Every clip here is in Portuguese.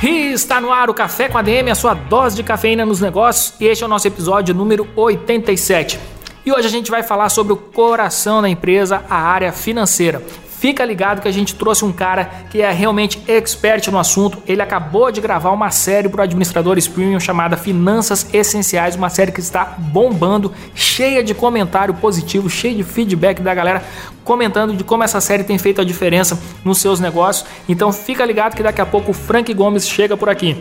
E está no ar o Café com ADM, a sua dose de cafeína nos negócios, e este é o nosso episódio número 87. E hoje a gente vai falar sobre o coração da empresa, a área financeira. Fica ligado que a gente trouxe um cara que é realmente expert no assunto. Ele acabou de gravar uma série para administradores premium chamada Finanças Essenciais, uma série que está bombando, cheia de comentário positivo, cheia de feedback da galera comentando de como essa série tem feito a diferença nos seus negócios. Então fica ligado que daqui a pouco o Frank Gomes chega por aqui.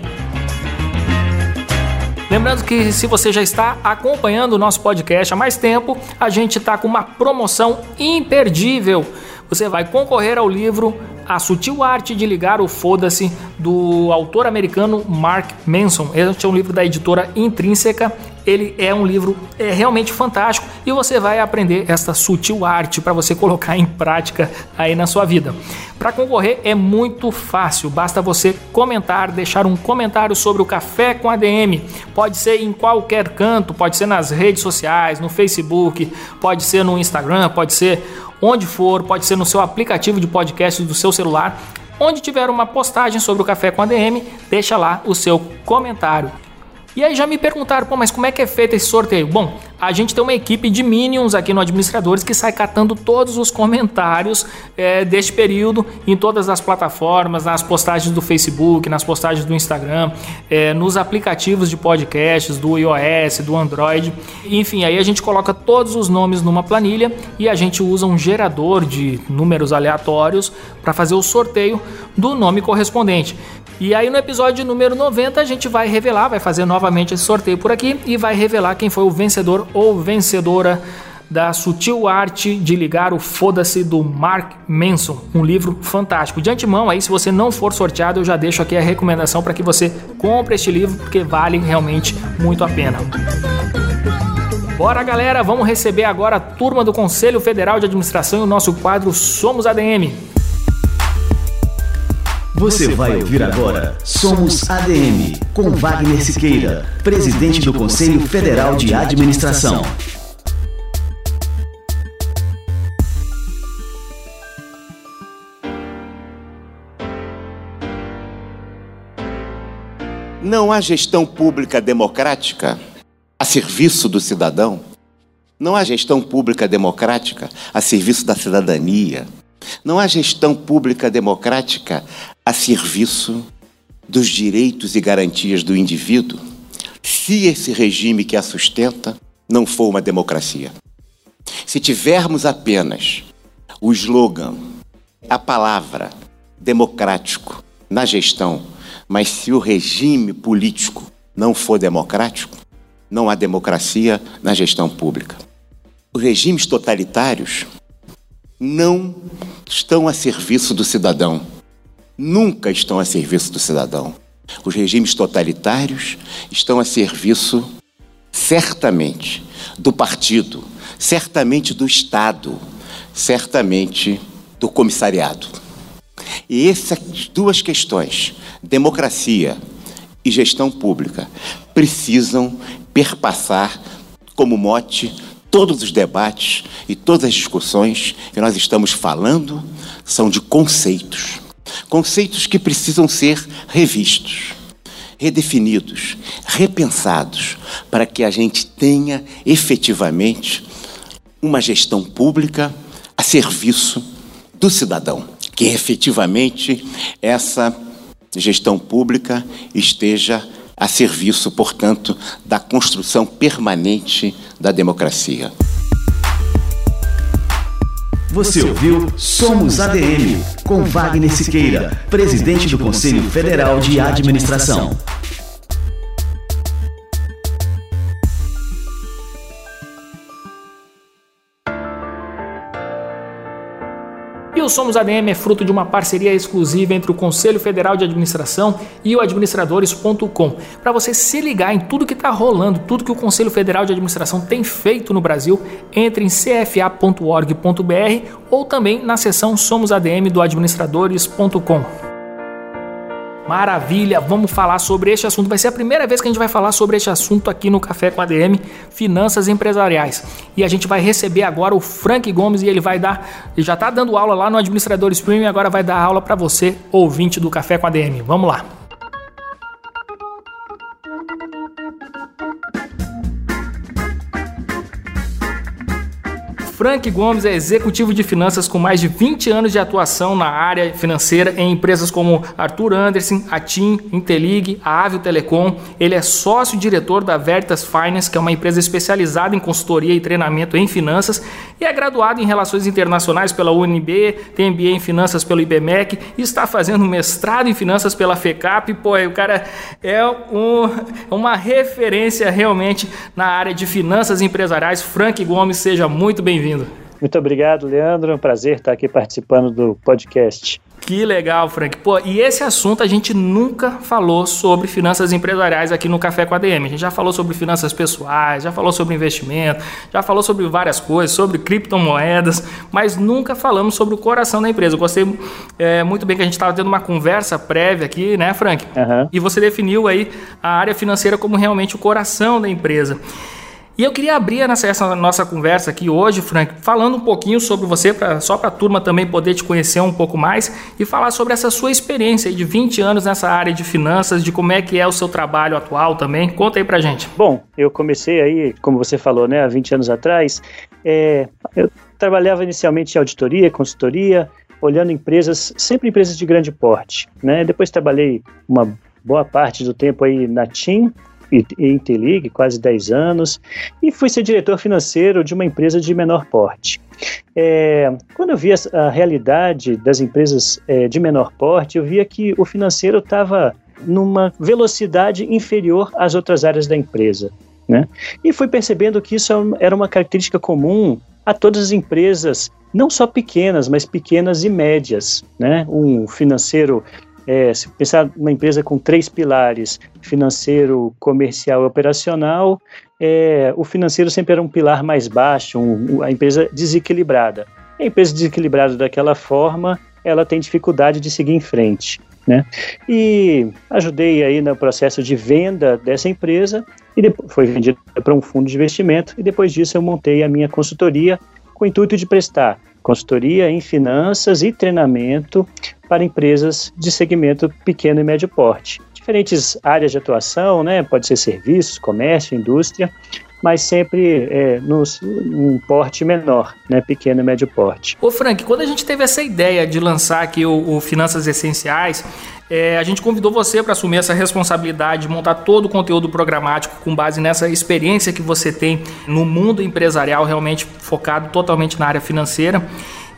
Lembrando que se você já está acompanhando o nosso podcast há mais tempo, a gente está com uma promoção imperdível você vai concorrer ao livro A Sutil Arte de Ligar o Foda-se, do autor americano Mark Manson. Este é um livro da editora Intrínseca. Ele é um livro é realmente fantástico e você vai aprender esta sutil arte para você colocar em prática aí na sua vida. Para concorrer é muito fácil, basta você comentar, deixar um comentário sobre o Café com ADM. Pode ser em qualquer canto, pode ser nas redes sociais, no Facebook, pode ser no Instagram, pode ser onde for, pode ser no seu aplicativo de podcast do seu celular. Onde tiver uma postagem sobre o Café com ADM, deixa lá o seu comentário. E aí já me perguntaram, pô, mas como é que é feito esse sorteio? Bom, a gente tem uma equipe de Minions aqui no Administradores que sai catando todos os comentários é, deste período em todas as plataformas, nas postagens do Facebook, nas postagens do Instagram, é, nos aplicativos de podcasts do iOS, do Android. Enfim, aí a gente coloca todos os nomes numa planilha e a gente usa um gerador de números aleatórios para fazer o sorteio do nome correspondente. E aí no episódio número 90 a gente vai revelar, vai fazer novamente esse sorteio por aqui e vai revelar quem foi o vencedor ou vencedora da sutil arte de ligar o foda-se do Mark Manson, um livro fantástico. De antemão aí, se você não for sorteado, eu já deixo aqui a recomendação para que você compre este livro porque vale realmente muito a pena. Bora galera, vamos receber agora a turma do Conselho Federal de Administração e o nosso quadro Somos ADM. Você vai ouvir agora Somos ADM, com Wagner Siqueira, presidente do Conselho Federal de Administração. Não há gestão pública democrática a serviço do cidadão? Não há gestão pública democrática a serviço da cidadania? Não há gestão pública democrática a serviço dos direitos e garantias do indivíduo se esse regime que a sustenta não for uma democracia. Se tivermos apenas o slogan, a palavra democrático na gestão, mas se o regime político não for democrático, não há democracia na gestão pública. Os regimes totalitários não estão a serviço do cidadão. Nunca estão a serviço do cidadão. Os regimes totalitários estão a serviço, certamente, do partido, certamente do Estado, certamente do comissariado. E essas duas questões, democracia e gestão pública, precisam perpassar como mote todos os debates e todas as discussões que nós estamos falando são de conceitos. Conceitos que precisam ser revistos, redefinidos, repensados, para que a gente tenha efetivamente uma gestão pública a serviço do cidadão. Que efetivamente essa gestão pública esteja a serviço, portanto, da construção permanente da democracia. Você ouviu Somos ADM, com Wagner Siqueira, presidente do Conselho Federal de Administração. E o Somos ADM é fruto de uma parceria exclusiva entre o Conselho Federal de Administração e o administradores.com. Para você se ligar em tudo que está rolando, tudo que o Conselho Federal de Administração tem feito no Brasil, entre em cfa.org.br ou também na seção Somos ADM do administradores.com. Maravilha, vamos falar sobre este assunto. Vai ser a primeira vez que a gente vai falar sobre este assunto aqui no Café com ADM, finanças empresariais. E a gente vai receber agora o Frank Gomes e ele vai dar, ele já está dando aula lá no Administradores Premium agora vai dar aula para você, ouvinte do Café com ADM. Vamos lá. Frank Gomes é executivo de finanças com mais de 20 anos de atuação na área financeira em empresas como Arthur Anderson, a TIM, Intelig, a Avio Telecom. Ele é sócio-diretor da Veritas Finance, que é uma empresa especializada em consultoria e treinamento em finanças, e é graduado em Relações Internacionais pela UNB, tem MBA em Finanças pelo IBMEC e está fazendo mestrado em Finanças pela FECAP. Pô, o cara é um, uma referência realmente na área de finanças empresariais. Frank Gomes, seja muito bem-vindo bem-vindo. Muito obrigado, Leandro. É um prazer estar aqui participando do podcast. Que legal, Frank. Pô, e esse assunto a gente nunca falou sobre finanças empresariais aqui no Café com a DM. A gente já falou sobre finanças pessoais, já falou sobre investimento, já falou sobre várias coisas, sobre criptomoedas, mas nunca falamos sobre o coração da empresa. Eu gostei é, muito bem que a gente estava tendo uma conversa prévia aqui, né, Frank? Uhum. E você definiu aí a área financeira como realmente o coração da empresa. E eu queria abrir essa, nossa conversa aqui hoje, Frank, falando um pouquinho sobre você, pra, só para a turma também poder te conhecer um pouco mais e falar sobre essa sua experiência de 20 anos nessa área de finanças, de como é que é o seu trabalho atual também. Conta aí para gente. Bom, eu comecei aí, como você falou, né, há 20 anos atrás, é, eu trabalhava inicialmente em auditoria, consultoria, olhando empresas, sempre empresas de grande porte, né? Depois trabalhei uma boa parte do tempo aí na TIM, Intelig, quase 10 anos, e fui ser diretor financeiro de uma empresa de menor porte. É, quando eu vi a, a realidade das empresas é, de menor porte, eu via que o financeiro estava numa velocidade inferior às outras áreas da empresa. Né? E fui percebendo que isso era uma característica comum a todas as empresas, não só pequenas, mas pequenas e médias. Né? Um financeiro é, se pensar numa empresa com três pilares, financeiro, comercial e operacional, é, o financeiro sempre era um pilar mais baixo, um, a empresa desequilibrada. A empresa desequilibrada daquela forma, ela tem dificuldade de seguir em frente. Né? E ajudei aí no processo de venda dessa empresa e depois foi vendida para um fundo de investimento e depois disso eu montei a minha consultoria com o intuito de prestar consultoria em finanças e treinamento para empresas de segmento pequeno e médio porte. Diferentes áreas de atuação, né? Pode ser serviços, comércio, indústria, mas sempre é, num porte menor, né, pequeno e médio porte. Ô Frank, quando a gente teve essa ideia de lançar aqui o, o Finanças Essenciais, é, a gente convidou você para assumir essa responsabilidade de montar todo o conteúdo programático com base nessa experiência que você tem no mundo empresarial, realmente focado totalmente na área financeira.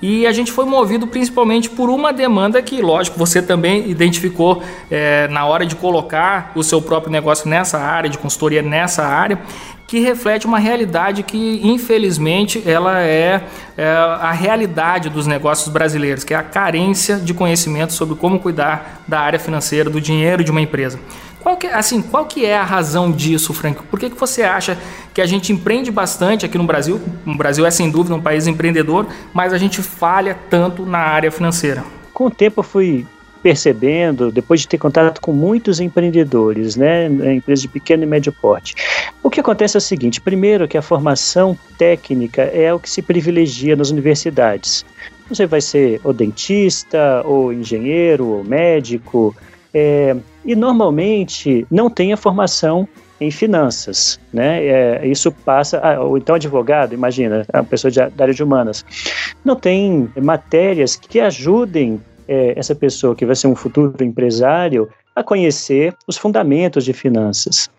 E a gente foi movido principalmente por uma demanda que, lógico, você também identificou é, na hora de colocar o seu próprio negócio nessa área, de consultoria nessa área, que reflete uma realidade que, infelizmente, ela é, é, a realidade dos negócios brasileiros, que é a carência de conhecimento sobre como cuidar da área financeira, do dinheiro de uma empresa. Qual que, assim, qual que é a razão disso, Frank? Por que, que você acha que a gente empreende bastante aqui no Brasil? O Brasil é, sem dúvida, um país empreendedor, mas a gente falha tanto na área financeira? Com o tempo eu fui percebendo, depois de ter contato com muitos empreendedores, né, empresas de pequeno e médio porte, o que acontece é o seguinte: primeiro, que a formação técnica é o que se privilegia nas universidades. Você vai ser ou dentista, ou engenheiro, ou médico, é, e normalmente não tem a formação em finanças, né? É, isso passa, ah, ou então advogado, imagina, a pessoa de, da área de humanas, não tem matérias que ajudem é, essa pessoa que vai ser um futuro empresário a conhecer os fundamentos de finanças.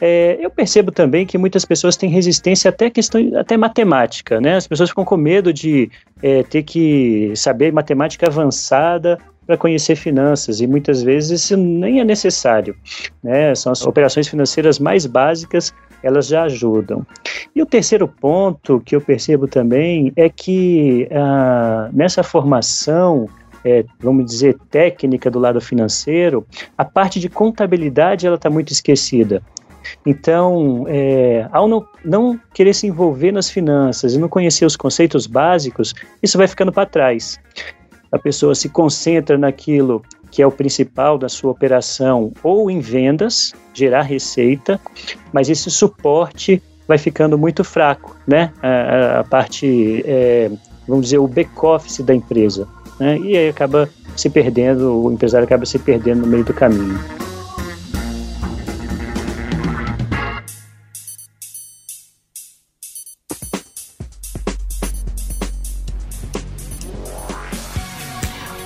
É, eu percebo também que muitas pessoas têm resistência até questão, até matemática, né? As pessoas ficam com medo de é, ter que saber matemática avançada para conhecer finanças e muitas vezes isso nem é necessário. Né? São as operações financeiras mais básicas elas já ajudam. E o terceiro ponto que eu percebo também é que ah, nessa formação é, vamos dizer, técnica do lado financeiro, a parte de contabilidade ela está muito esquecida. Então, é, ao não, não querer se envolver nas finanças e não conhecer os conceitos básicos, isso vai ficando para trás. A pessoa se concentra naquilo que é o principal da sua operação, ou em vendas, gerar receita, mas esse suporte vai ficando muito fraco, né? A, a parte, é, vamos dizer, o back-office da empresa. Né? E aí acaba se perdendo, o empresário acaba se perdendo no meio do caminho.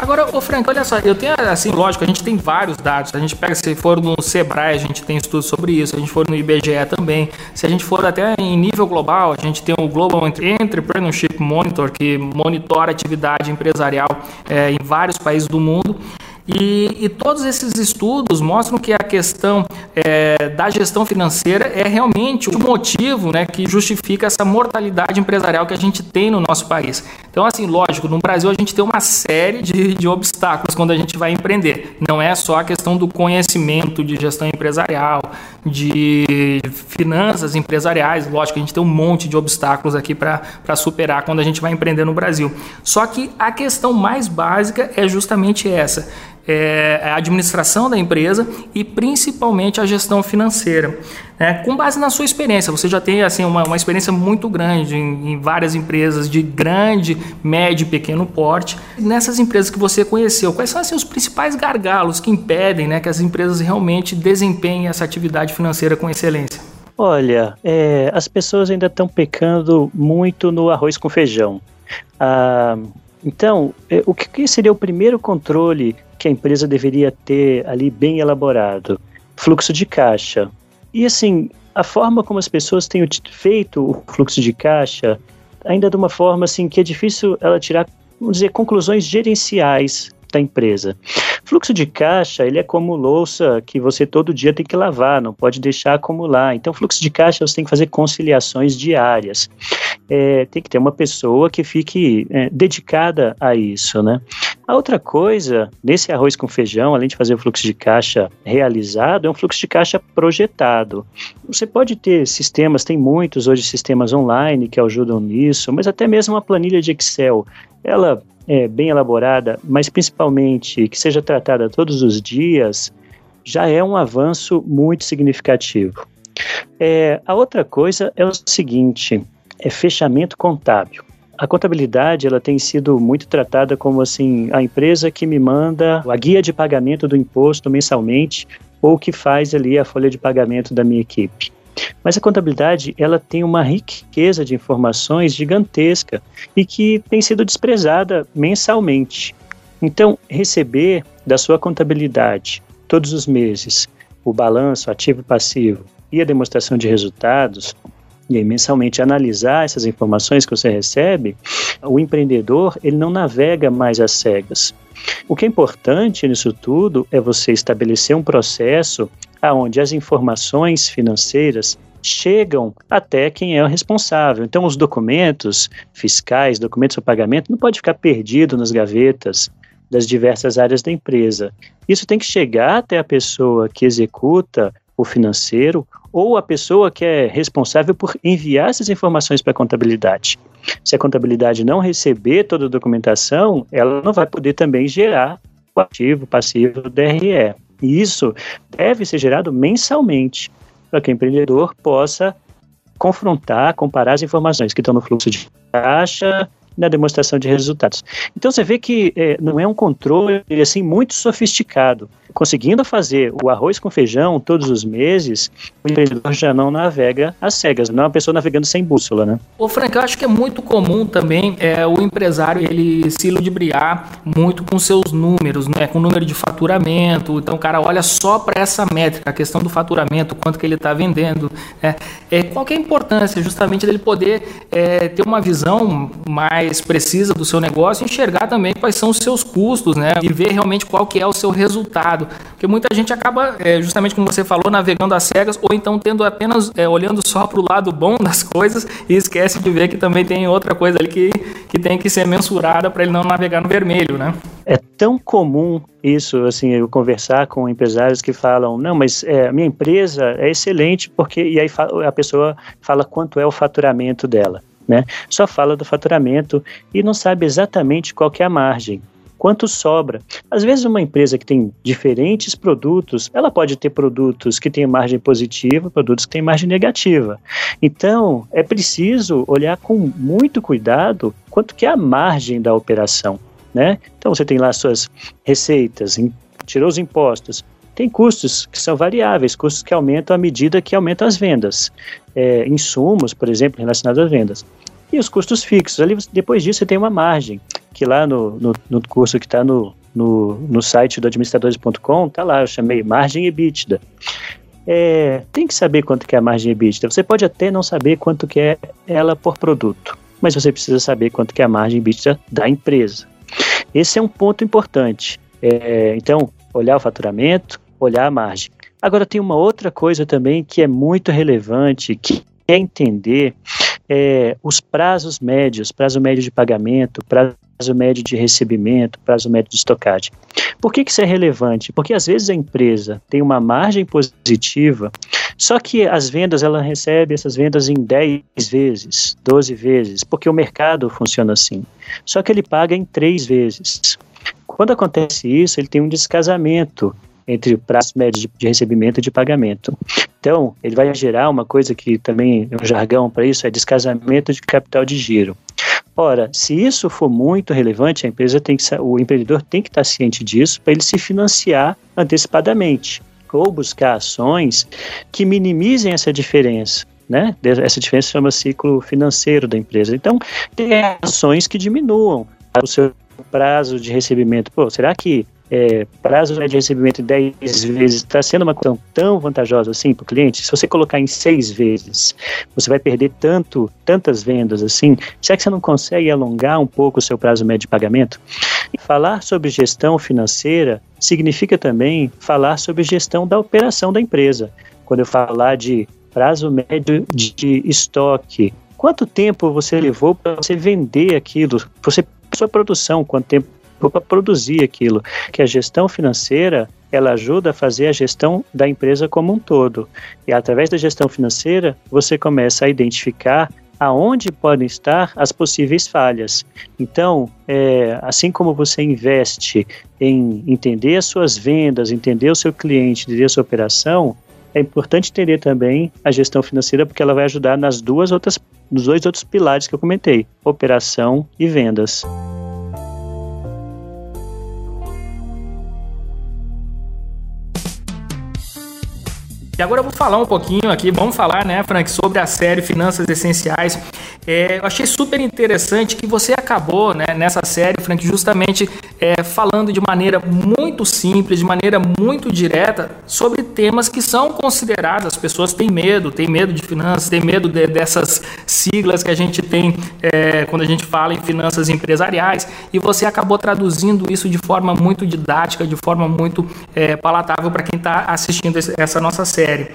Agora, ô Frank, olha só, eu tenho, assim, lógico, a gente tem vários dados. A gente pega, se for no Sebrae, a gente tem estudos sobre isso. A gente for no IBGE também. Se a gente for até em nível global, a gente tem o Global Entrepreneurship Monitor, que monitora atividade empresarial é, em vários países do mundo. E, e, todos esses estudos mostram que a questão é, da gestão financeira é realmente o motivo né, que justifica essa mortalidade empresarial que a gente tem no nosso país. Então, assim, lógico, no Brasil a gente tem uma série de, de obstáculos quando a gente vai empreender. Não é só a questão do conhecimento de gestão empresarial, de finanças empresariais, lógico, a gente tem um monte de obstáculos aqui para superar quando a gente vai empreender no Brasil. Só que a questão mais básica é justamente essa é, a administração da empresa e principalmente a gestão financeira. É, com base na sua experiência, você já tem assim uma, uma experiência muito grande em, em, várias empresas de grande, médio e pequeno porte. Nessas empresas que você conheceu, quais são assim, os principais gargalos que impedem né, que as empresas realmente desempenhem essa atividade financeira com excelência? Olha, é, as pessoas ainda estão pecando muito no arroz com feijão. Ah, então, é, o que seria o primeiro controle que a empresa deveria ter ali bem elaborado? Fluxo de caixa. E assim, a forma como as pessoas têm feito o fluxo de caixa, ainda de uma forma assim que é difícil ela tirar, vamos dizer, conclusões gerenciais da empresa. Fluxo de caixa, ele é como louça que você todo dia tem que lavar, não pode deixar acumular. Então, fluxo de caixa, você tem que fazer conciliações diárias. É, tem que ter uma pessoa que fique é, dedicada a isso, né? A outra coisa, nesse arroz com feijão, além de fazer o fluxo de caixa realizado, é um fluxo de caixa projetado. Você pode ter sistemas, tem muitos hoje sistemas online que ajudam nisso, mas até mesmo uma planilha de Excel, ela é, bem elaborada, mas principalmente que seja tratada todos os dias, já é um avanço muito significativo. É, a outra coisa é o seguinte: é fechamento contábil. A contabilidade ela tem sido muito tratada como assim a empresa que me manda a guia de pagamento do imposto mensalmente ou que faz ali a folha de pagamento da minha equipe. Mas a contabilidade ela tem uma riqueza de informações gigantesca e que tem sido desprezada mensalmente. Então, receber da sua contabilidade todos os meses o balanço ativo e passivo e a demonstração de resultados e aí mensalmente analisar essas informações que você recebe, o empreendedor ele não navega mais às cegas. O que é importante nisso tudo é você estabelecer um processo aonde as informações financeiras chegam até quem é o responsável. Então, os documentos fiscais, documentos para pagamento, não pode ficar perdido nas gavetas das diversas áreas da empresa. Isso tem que chegar até a pessoa que executa o financeiro ou a pessoa que é responsável por enviar essas informações para a contabilidade. Se a contabilidade não receber toda a documentação, ela não vai poder também gerar o ativo, passivo, DRE. E isso deve ser gerado mensalmente, para que o empreendedor possa confrontar, comparar as informações que estão no fluxo de caixa na demonstração de resultados. Então você vê que é, não é um controle assim muito sofisticado conseguindo fazer o arroz com feijão todos os meses, o empreendedor já não navega às cegas, não é uma pessoa navegando sem bússola, né? Ô Frank, eu acho que é muito comum também é, o empresário ele se ludibriar muito com seus números, né? com o número de faturamento, então o cara olha só para essa métrica, a questão do faturamento, quanto que ele está vendendo, né? é, qual que é a importância justamente dele poder é, ter uma visão mais precisa do seu negócio, enxergar também quais são os seus custos, né? E ver realmente qual que é o seu resultado. Porque muita gente acaba, é, justamente como você falou, navegando às cegas ou então tendo apenas é, olhando só para o lado bom das coisas e esquece de ver que também tem outra coisa ali que, que tem que ser mensurada para ele não navegar no vermelho, né? É tão comum isso, assim, eu conversar com empresários que falam, não, mas é, a minha empresa é excelente porque e aí a pessoa fala quanto é o faturamento dela, né? Só fala do faturamento e não sabe exatamente qual é a margem quanto sobra. Às vezes, uma empresa que tem diferentes produtos, ela pode ter produtos que têm margem positiva, produtos que têm margem negativa. Então, é preciso olhar com muito cuidado quanto que é a margem da operação. Né? Então, você tem lá suas receitas, tirou os impostos, tem custos que são variáveis, custos que aumentam à medida que aumentam as vendas. É, insumos, por exemplo, relacionados às vendas. E os custos fixos. Ali, depois disso, você tem uma margem que lá no, no, no curso que está no, no, no site do administradores.com, está lá, eu chamei margem EBITDA. É, tem que saber quanto que é a margem EBITDA. Você pode até não saber quanto que é ela por produto, mas você precisa saber quanto que é a margem EBITDA da empresa. Esse é um ponto importante. É, então, olhar o faturamento, olhar a margem. Agora, tem uma outra coisa também que é muito relevante, que é entender é, os prazos médios, prazo médio de pagamento, prazo médio de recebimento, prazo médio de estocagem. Por que, que isso é relevante? Porque às vezes a empresa tem uma margem positiva, só que as vendas, ela recebe essas vendas em 10 vezes, 12 vezes, porque o mercado funciona assim. Só que ele paga em 3 vezes. Quando acontece isso, ele tem um descasamento entre o prazo médio de, recebimento e de pagamento. Então, ele vai gerar uma coisa que também é um jargão para isso, é descasamento de capital de giro. Ora, se isso for muito relevante, a empresa tem que, o empreendedor tem que estar ciente disso para ele se financiar antecipadamente ou buscar ações que minimizem essa diferença. Né? Essa diferença chama ciclo financeiro da empresa. Então, tem ações que diminuam o seu prazo de recebimento. Pô, será que é, prazo de recebimento 10 vezes está sendo uma questão tão vantajosa assim para o cliente, se você colocar em seis vezes, você vai perder tanto, tantas vendas assim, será que você não consegue alongar um pouco o seu prazo médio de pagamento? E falar sobre gestão financeira significa também falar sobre gestão da operação da empresa. Quando eu falar de prazo médio de estoque, quanto tempo você levou para você vender aquilo, você sua produção, quanto tempo para produzir aquilo. Que a gestão financeira ela ajuda a fazer a gestão da empresa como um todo. E através da gestão financeira, você começa a identificar aonde podem estar as possíveis falhas. Então, é, assim como você investe em entender as suas vendas, entender o seu cliente, entender a sua operação, é importante entender também a gestão financeira porque ela vai ajudar nas duas outras, nos dois outros pilares que eu comentei, operação e vendas. Agora eu vou falar um pouquinho aqui, vamos falar, né, Frank, sobre a série Finanças Essenciais. É, eu achei super interessante que você acabou, né, nessa série, Frank, justamente é, falando de maneira muito simples, de maneira muito direta, sobre temas que são considerados, as pessoas têm medo, têm medo de finanças, têm medo de, dessas siglas que a gente tem é, quando a gente fala em finanças empresariais, e você acabou traduzindo isso de forma muito didática, de forma muito é, palatável para quem está assistindo essa nossa série série.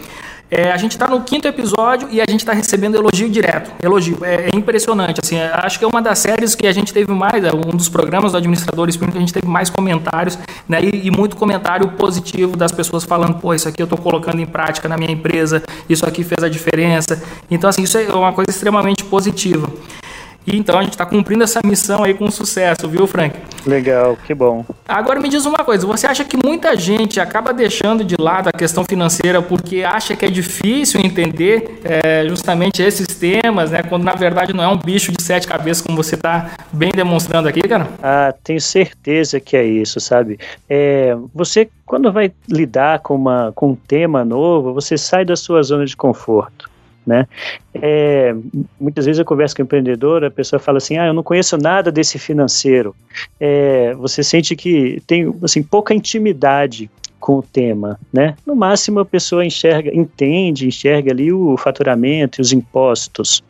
É, a gente está no quinto episódio e a gente está recebendo elogio direto. Elogio. É, é, impressionante. Assim, acho que é uma das séries que a gente teve mais, é um dos programas do Administradores que a gente teve mais comentários, né? E, e, muito comentário positivo das pessoas falando, pô, isso aqui eu estou colocando em prática na minha empresa, isso aqui fez a diferença. Então, assim, isso é uma coisa extremamente positiva. E então a gente está cumprindo essa missão aí com sucesso, viu, Frank? Legal, que bom. Agora me diz uma coisa: você acha que muita gente acaba deixando de lado a questão financeira porque acha que é difícil entender é, justamente esses temas, né? Quando na verdade não é um bicho de sete cabeças, como você está bem demonstrando aqui, cara? Ah, tenho certeza que é isso, sabe? É, você, quando vai lidar com, uma, com um tema novo, você sai da sua zona de conforto né? É, muitas vezes eu converso com um empreendedor, a pessoa fala assim, ah, eu não conheço nada desse financeiro. É, você sente que tem, assim, pouca intimidade com o tema, né? No máximo a pessoa enxerga, entende, enxerga ali o faturamento e os impostos.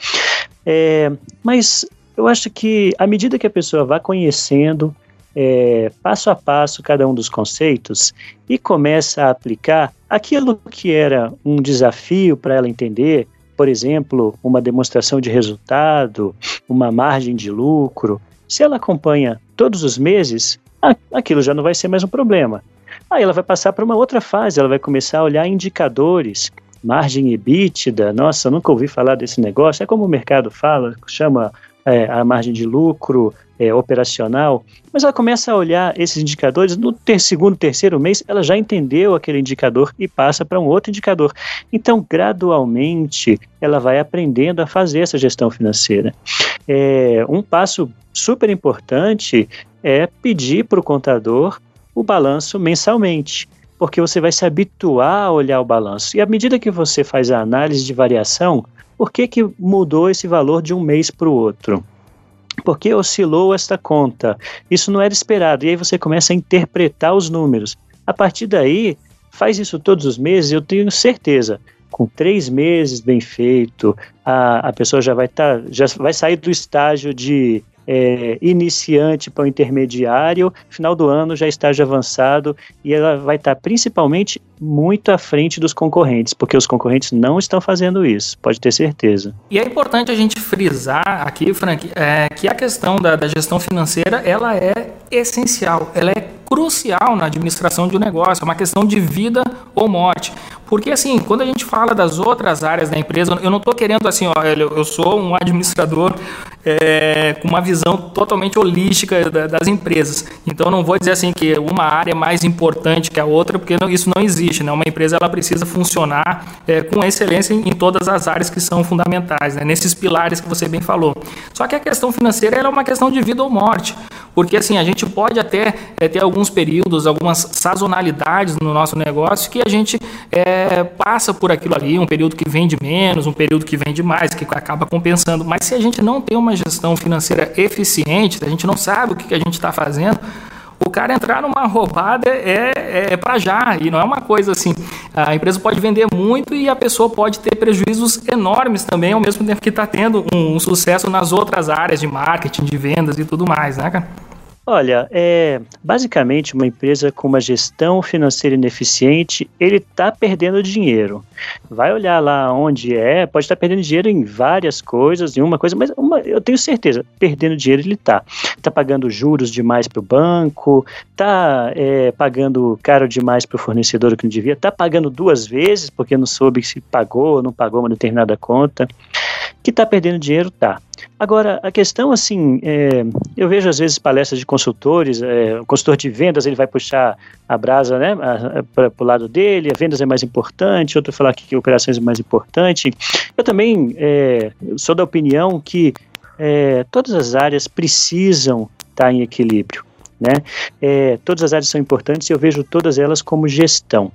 É, mas eu acho que à medida que a pessoa vá conhecendo é, passo a passo cada um dos conceitos e começa a aplicar aquilo que era um desafio para ela entender, por exemplo, uma demonstração de resultado, uma margem de lucro, se ela acompanha todos os meses, aquilo já não vai ser mais um problema. Aí ela vai passar para uma outra fase, ela vai começar a olhar indicadores, margem EBITDA, nossa, nunca ouvi falar desse negócio, é como o mercado fala, chama é, a margem de lucro é, operacional, mas ela começa a olhar esses indicadores no ter, segundo, terceiro mês, ela já entendeu aquele indicador e passa para um outro indicador. Então, gradualmente, ela vai aprendendo a fazer essa gestão financeira. É, um passo super importante é pedir para o contador o balanço mensalmente porque você vai se habituar a olhar o balanço. E à medida que você faz a análise de variação, por que, que mudou esse valor de um mês para o outro? Porque oscilou esta conta. Isso não era esperado. E aí você começa a interpretar os números. A partir daí, faz isso todos os meses, eu tenho certeza. Com três meses bem feito, a, a pessoa já vai, tá, já vai sair do estágio de é, iniciante para o intermediário, final do ano já estágio avançado e ela vai estar tá principalmente muito à frente dos concorrentes, porque os concorrentes não estão fazendo isso, pode ter certeza. E é importante a gente frisar aqui, Frank, é, que a questão da, da gestão financeira ela é essencial, ela é crucial na administração de um negócio, é uma questão de vida ou morte. Porque, assim, quando a gente fala das outras áreas da empresa, eu não estou querendo, assim, olha eu sou um administrador é, com uma visão totalmente holística das empresas. Então, não vou dizer, assim, que uma área é mais importante que a outra, porque não, isso não existe, né? Uma empresa, ela precisa funcionar é, com excelência em, todas as áreas que são fundamentais, né? Nesses pilares que você bem falou. Só que a questão financeira, é uma questão de vida ou morte. Porque assim, a gente pode até é, ter alguns períodos, algumas sazonalidades no nosso negócio que a gente é, é, passa por aquilo ali, um período que vende menos, um período que vende mais, que acaba compensando. Mas se a gente não tem uma gestão financeira eficiente, se a gente não sabe o que a gente está fazendo, o cara entrar numa roubada é, é, é para já, e não é uma coisa assim. A empresa pode vender muito e a pessoa pode ter prejuízos enormes também, ao mesmo tempo que está tendo um, um, sucesso nas outras áreas de marketing, de vendas e tudo mais, né, cara? Olha, é basicamente uma empresa com uma gestão financeira ineficiente, ele está perdendo dinheiro. Vai olhar lá onde é, pode estar tá perdendo dinheiro em várias coisas, em uma coisa, mas uma, eu tenho certeza, perdendo dinheiro ele está. Está pagando juros demais para o banco, está é, pagando caro demais para o fornecedor que não devia, está pagando duas vezes porque não soube se pagou ou não pagou uma determinada conta. Que está perdendo dinheiro, tá. Agora, a questão, assim, é, eu vejo às vezes palestras de consultores, é, o consultor de vendas, ele vai puxar a brasa né, para o lado dele, a vendas é mais importante, outro falar que operações é mais importante. Eu também é, sou da opinião que é, todas as áreas precisam estar em equilíbrio. Né? É, todas as áreas são importantes e eu vejo todas elas como gestão.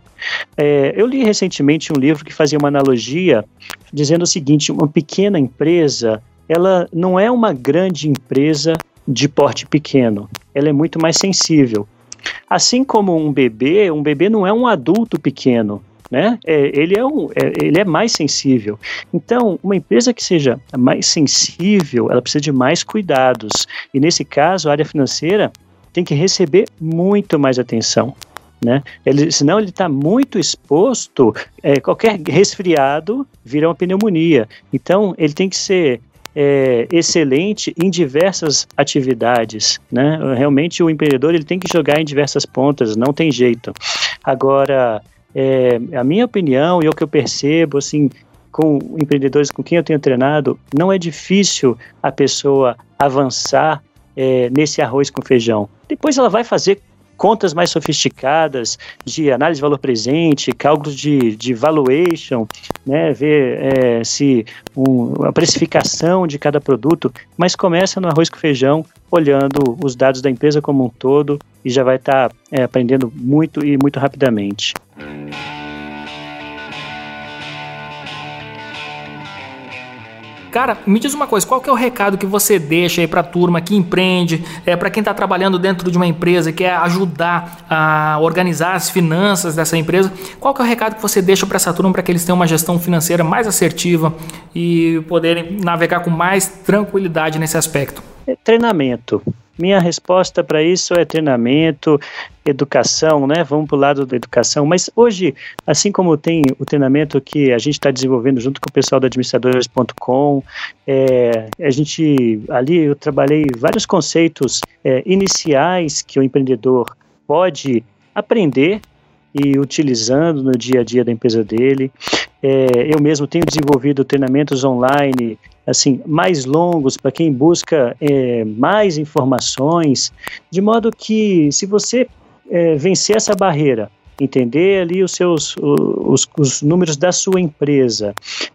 É, eu li recentemente um livro que fazia uma analogia dizendo o seguinte: uma pequena empresa, ela não é uma grande empresa de porte pequeno, ela é muito mais sensível. Assim como um bebê, um bebê não é um adulto pequeno, né? É, ele, é um, é, ele é mais sensível. Então, uma empresa que seja mais sensível, ela precisa de mais cuidados. E nesse caso, a área financeira tem que receber muito mais atenção né? Ele, senão ele está muito exposto, é, qualquer resfriado vira uma pneumonia. Então ele tem que ser é, excelente em diversas atividades, né? Realmente o empreendedor ele tem que jogar em diversas pontas, não tem jeito. Agora é, a minha opinião e o que eu percebo assim com empreendedores com quem eu tenho treinado, não é difícil a pessoa avançar é, nesse arroz com feijão. Depois ela vai fazer contas mais sofisticadas de análise de valor presente, cálculos de, de valuation, né, ver é, se um, a precificação de cada produto, mas começa no arroz com feijão, olhando os dados da empresa como um todo e já vai estar tá, é, aprendendo muito e muito rapidamente. Cara, me diz uma coisa, qual que é o recado que você deixa aí para a turma que empreende, é, para quem está trabalhando dentro de uma empresa e quer ajudar a organizar as finanças dessa empresa? Qual que é o recado que você deixa para essa turma para que eles tenham uma gestão financeira mais assertiva e poderem navegar com mais tranquilidade nesse aspecto? É treinamento. Minha resposta para isso é treinamento, educação, né? Vamos para o lado da educação. Mas hoje, assim como tem o treinamento que a gente está desenvolvendo junto com o pessoal da administradores.com, é, a gente ali eu trabalhei vários conceitos é, iniciais que o empreendedor pode aprender e utilizando no dia a dia da empresa dele. É, eu mesmo tenho desenvolvido treinamentos online assim mais longos para quem busca é, mais informações, de modo que se você é, vencer essa barreira, entender ali os seus os, os números da sua empresa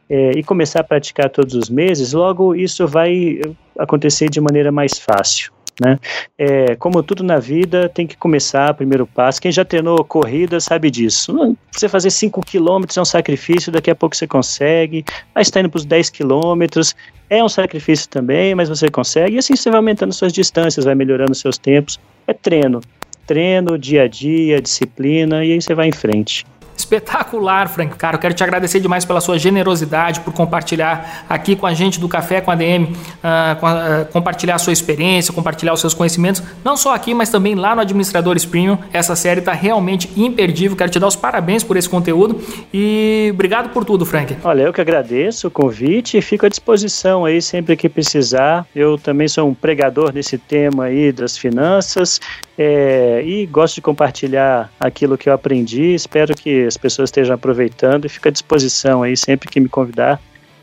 é, e começar a praticar todos os meses, logo isso vai acontecer de maneira mais fácil. Né? É, como tudo na vida, tem que começar, primeiro passo. Quem já treinou corrida sabe disso. Você fazer 5 quilômetros é um sacrifício, daqui a pouco você consegue. Aí está indo para os 10 quilômetros, é um sacrifício também, mas você consegue. E assim você vai aumentando suas distâncias, vai melhorando seus tempos. É treino. Treino, dia a dia, disciplina, e aí você vai em frente. Espetacular, Frank. Cara, eu quero te agradecer demais pela sua generosidade, por compartilhar aqui com a gente do Café com a DM, uh, ah, com a, uh, compartilhar a sua experiência, compartilhar os seus conhecimentos, não só aqui, mas também lá no Administradores Premium. Essa série está realmente imperdível. Quero te dar os parabéns por esse conteúdo e obrigado por tudo, Frank. Olha, eu que agradeço o convite e fico à disposição aí sempre que precisar. Eu também sou um pregador desse tema aí das finanças é, e gosto de compartilhar aquilo que eu aprendi. Espero que as pessoas estejam aproveitando e fico à disposição aí sempre que me convidar.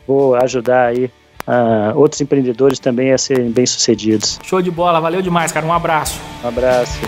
Vou ajudar aí uh, outros empreendedores também a serem bem-sucedidos. Show de bola, valeu demais, cara. Um abraço. Um abraço.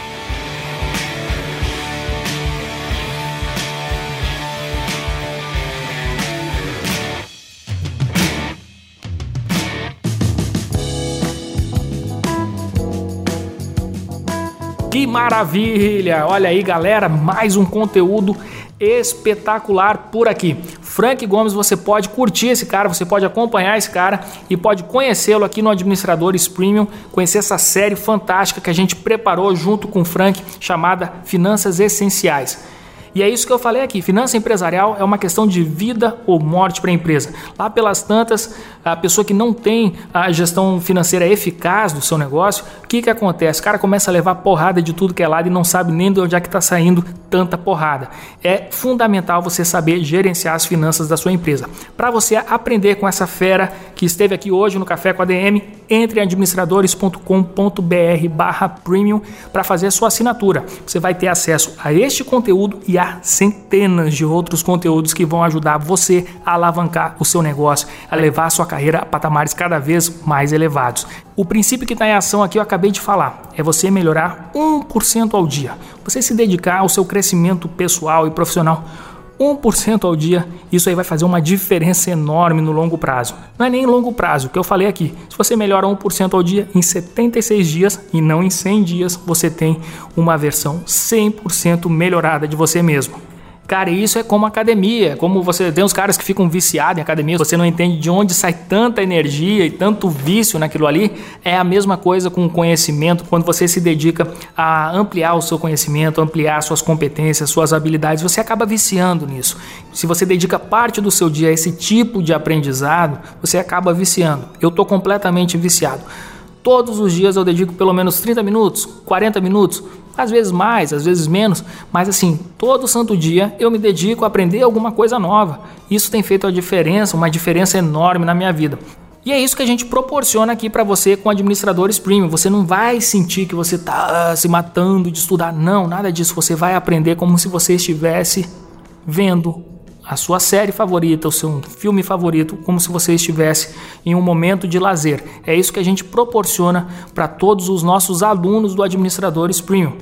Que maravilha! Olha aí, galera, mais um conteúdo espetacular por aqui. Frank Gomes, você pode curtir esse cara, você pode acompanhar esse cara e pode conhecê-lo aqui no Administradores Premium, conhecer essa série fantástica que a gente preparou junto com o Frank, chamada Finanças Essenciais. E é isso que eu falei aqui: finança empresarial é uma questão de vida ou morte para a empresa. Lá pelas tantas, a pessoa que não tem a gestão financeira eficaz do seu negócio, o que, que acontece? O cara começa a levar porrada de tudo que é lado e não sabe nem de onde é que está saindo tanta porrada. É fundamental você saber gerenciar as finanças da sua empresa. Para você aprender com essa fera que esteve aqui hoje no Café com a DM, entre em administradores.com.br barra premium para fazer a sua assinatura. Você vai ter acesso a este conteúdo e a centenas de outros conteúdos que vão ajudar você a alavancar o seu negócio, a levar a sua carreira a patamares cada vez mais elevados. O princípio que está em ação aqui eu acabei de falar é você melhorar 1% ao dia. Você se dedicar ao seu crescimento pessoal e profissional 1% ao dia, isso aí vai fazer uma diferença enorme no longo prazo. Não é nem longo prazo, que eu falei aqui. Se você melhora 1% ao dia, em 76 dias e não em 100 dias, você tem uma versão 100% melhorada de você mesmo. Cara, isso é como academia, como você tem uns caras que ficam viciados em academia, você não entende de onde sai tanta energia e tanto vício naquilo ali. É a mesma coisa com o conhecimento, quando você se dedica a ampliar o seu conhecimento, ampliar suas competências, suas habilidades, você acaba viciando nisso. Se você dedica parte do seu dia a esse tipo de aprendizado, você acaba viciando. Eu estou completamente viciado. Todos os dias eu dedico pelo menos 30 minutos, 40 minutos às vezes mais, às vezes menos, mas assim, todo santo dia eu me dedico a aprender alguma coisa nova. Isso tem feito a diferença, uma diferença enorme na minha vida. E é isso que a gente proporciona aqui para você com administradores premium. Você não vai sentir que você está se matando de estudar, não, nada disso. Você vai aprender como se você estivesse vendo a sua série favorita, o seu filme favorito, como se você estivesse em um momento de lazer. É isso que a gente proporciona para todos os nossos alunos do Administradores Premium.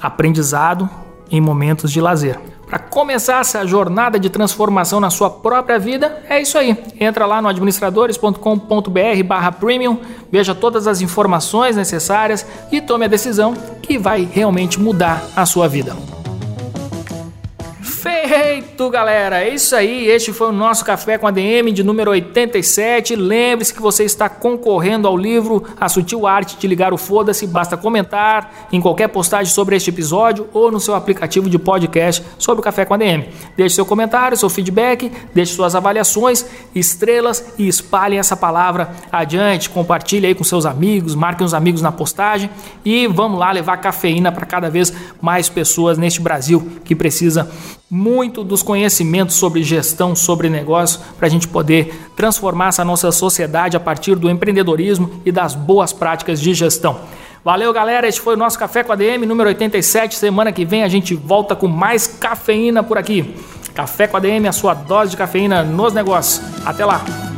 Aprendizado em momentos de lazer. Para começar essa jornada de transformação na sua própria vida, é isso aí. Entra lá no administradores.com.br/premium, veja todas as informações necessárias e tome a decisão que vai realmente mudar a sua vida. Feito! Galera. É isso aí. Este foi o nosso Café com a DM de número 87. Lembre-se que você está concorrendo ao livro A Sutil Arte de Ligar o Foda-se. Basta comentar em qualquer postagem sobre este episódio ou no seu aplicativo de podcast sobre o Café com a DM. Deixe seu comentário, seu feedback, deixe suas avaliações, estrelas e espalhe essa palavra adiante. Compartilhe aí com seus amigos, marque os amigos na postagem e vamos lá levar cafeína para cada vez mais pessoas neste Brasil que precisa muito dos conhecimentos sobre gestão, sobre negócio, para a gente poder transformar essa nossa sociedade a partir do empreendedorismo e das boas práticas de gestão. Valeu, galera. Este foi o nosso Café com a DM número 87. Semana que vem a gente volta com mais cafeína por aqui. Café com a DM, a sua dose de cafeína nos negócios. Até lá.